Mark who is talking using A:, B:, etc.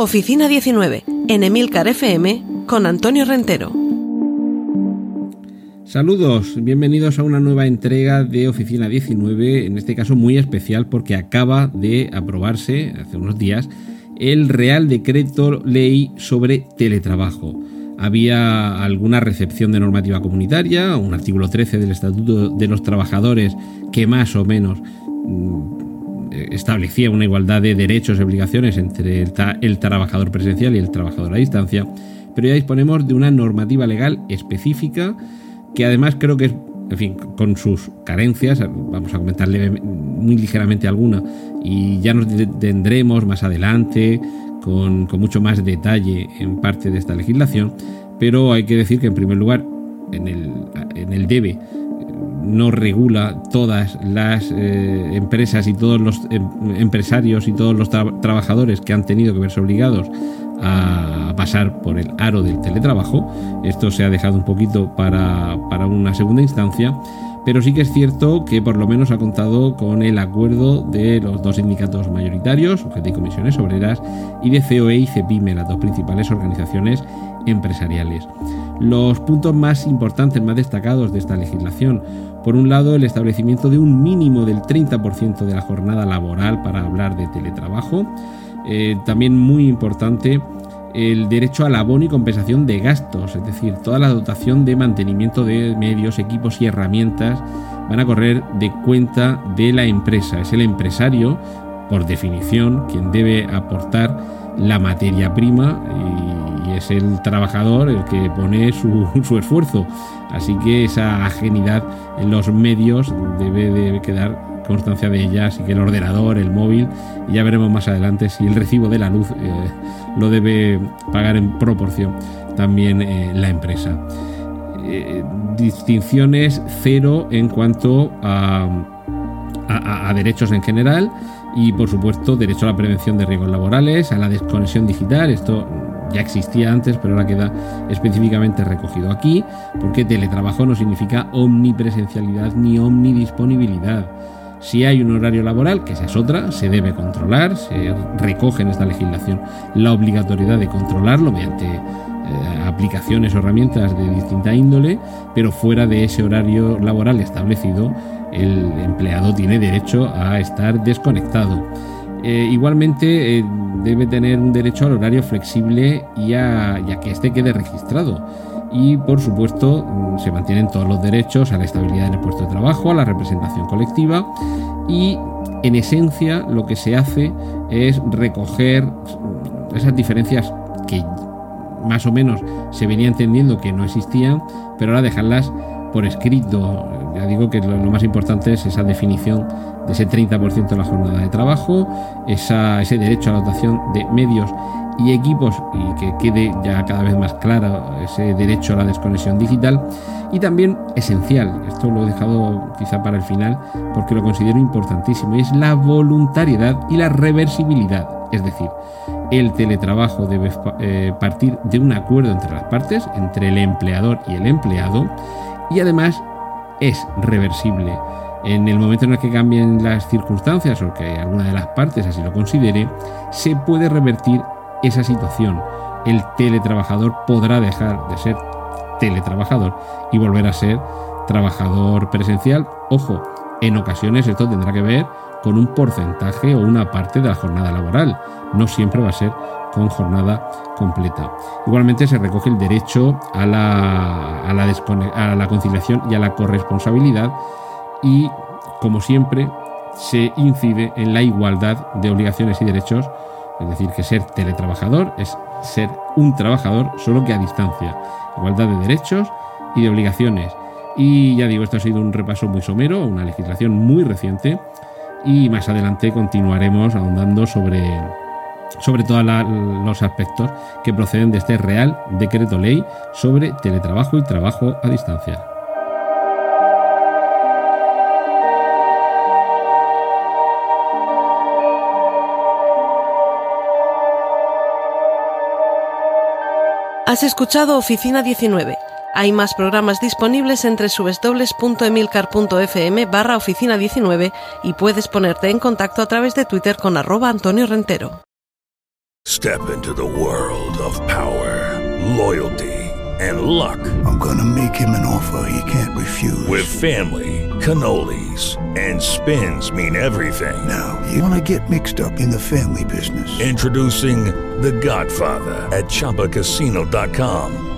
A: Oficina 19, en Emilcar FM, con Antonio Rentero.
B: Saludos, bienvenidos a una nueva entrega de Oficina 19, en este caso muy especial porque acaba de aprobarse hace unos días el Real Decreto Ley sobre Teletrabajo. Había alguna recepción de normativa comunitaria, un artículo 13 del Estatuto de los Trabajadores que más o menos mm, establecía una igualdad de derechos y obligaciones entre el, el trabajador presencial y el trabajador a distancia, pero ya disponemos de una normativa legal específica que además creo que es en fin, con sus carencias, vamos a comentarle muy ligeramente alguna, y ya nos tendremos más adelante con, mucho más detalle en parte de esta legislación, pero hay que decir que en primer lugar, en el, en el debe no regula todas las eh, empresas y todos los em, empresarios y todos los trabajadores que han tenido que verse obligados a pasar por el aro del teletrabajo. Esto se ha dejado un poquito para, una segunda instancia, pero sí que es cierto que por lo menos ha contado con el acuerdo de los dos sindicatos mayoritarios, UGT y Comisiones Obreras, y de COE y CEPIME, las dos principales organizaciones empresariales. Los puntos más importantes, más destacados de esta legislación, por un lado, el establecimiento de un mínimo del 30% de la jornada laboral para hablar de teletrabajo, eh, también muy importante el derecho al abono y compensación de gastos, es decir, toda la dotación de mantenimiento de medios, equipos y herramientas van a correr de cuenta de la empresa. Es el empresario, por definición, quien debe aportar la materia prima y, es el trabajador el que pone su, esfuerzo. Así que esa ajenidad en los medios debe de quedar constancia de ella, así que el ordenador, el móvil, y ya veremos más adelante si el recibo de la luz eh, lo debe pagar en proporción también eh, la empresa. Eh, distinciones cero en cuanto a, a, derechos en general y por supuesto derecho a la prevención de riesgos laborales, a la desconexión digital, esto ya existía antes, pero ahora queda específicamente recogido aquí, porque teletrabajo no significa omnipresencialidad ni omnidisponibilidad. Si hay un horario laboral, que esa es otra, se debe controlar, se recoge en esta legislación la obligatoriedad de controlarlo mediante eh, aplicaciones o herramientas de distinta índole, pero fuera de ese horario laboral establecido, el empleado tiene derecho a estar desconectado. Eh, igualmente eh, debe tener un derecho al horario flexible y a, que éste quede registrado. Y por supuesto mm, se mantienen todos los derechos a la estabilidad en el puesto de trabajo, a la representación colectiva y en esencia lo que se hace es recoger esas diferencias que más o menos se venía entendiendo que no existían, pero ahora dejarlas por escrito. Ya digo que lo, más importante es esa definición de ese 30% de la jornada de trabajo, ese derecho a la dotación de medios y equipos y que quede ya cada vez más claro ese derecho a la desconexión digital y también esencial, esto lo he dejado quizá para el final porque lo considero importantísimo, es la voluntariedad y la reversibilidad, es decir, el teletrabajo debe eh, partir de un acuerdo entre las partes, entre el empleador y el empleado y además es reversible. En el momento en el que cambien las circunstancias o que alguna de las partes así lo considere, se puede revertir esa situación, el teletrabajador podrá dejar de ser teletrabajador y volver a ser trabajador presencial. Ojo, en ocasiones esto tendrá que ver con un porcentaje o una parte de la jornada laboral. No siempre va a ser con jornada completa. Igualmente se recoge el derecho a la, a la, conciliación y a la corresponsabilidad y, como siempre, se incide en la igualdad de obligaciones y derechos es decir, que ser teletrabajador es ser un trabajador solo que a distancia. Igualdad de derechos y de obligaciones. Y ya digo, esto ha sido un repaso muy somero, una legislación muy reciente y más adelante continuaremos ahondando sobre, sobre todos los aspectos que proceden de este Real Decreto Ley sobre teletrabajo y trabajo a distancia.
A: Has escuchado Oficina 19. Hay más programas disponibles entre www.emilcar.fm barra oficina 19 y puedes ponerte en contacto a través de Twitter con arroba Antonio Rentero.
C: Step into the world of power, loyalty and luck.
D: I'm gonna make him an offer he can't refuse.
C: With family, cannolis and spins mean everything.
D: Now, you wanna get mixed up in the family business.
C: Introducing The Godfather at ChumbaCasino.com.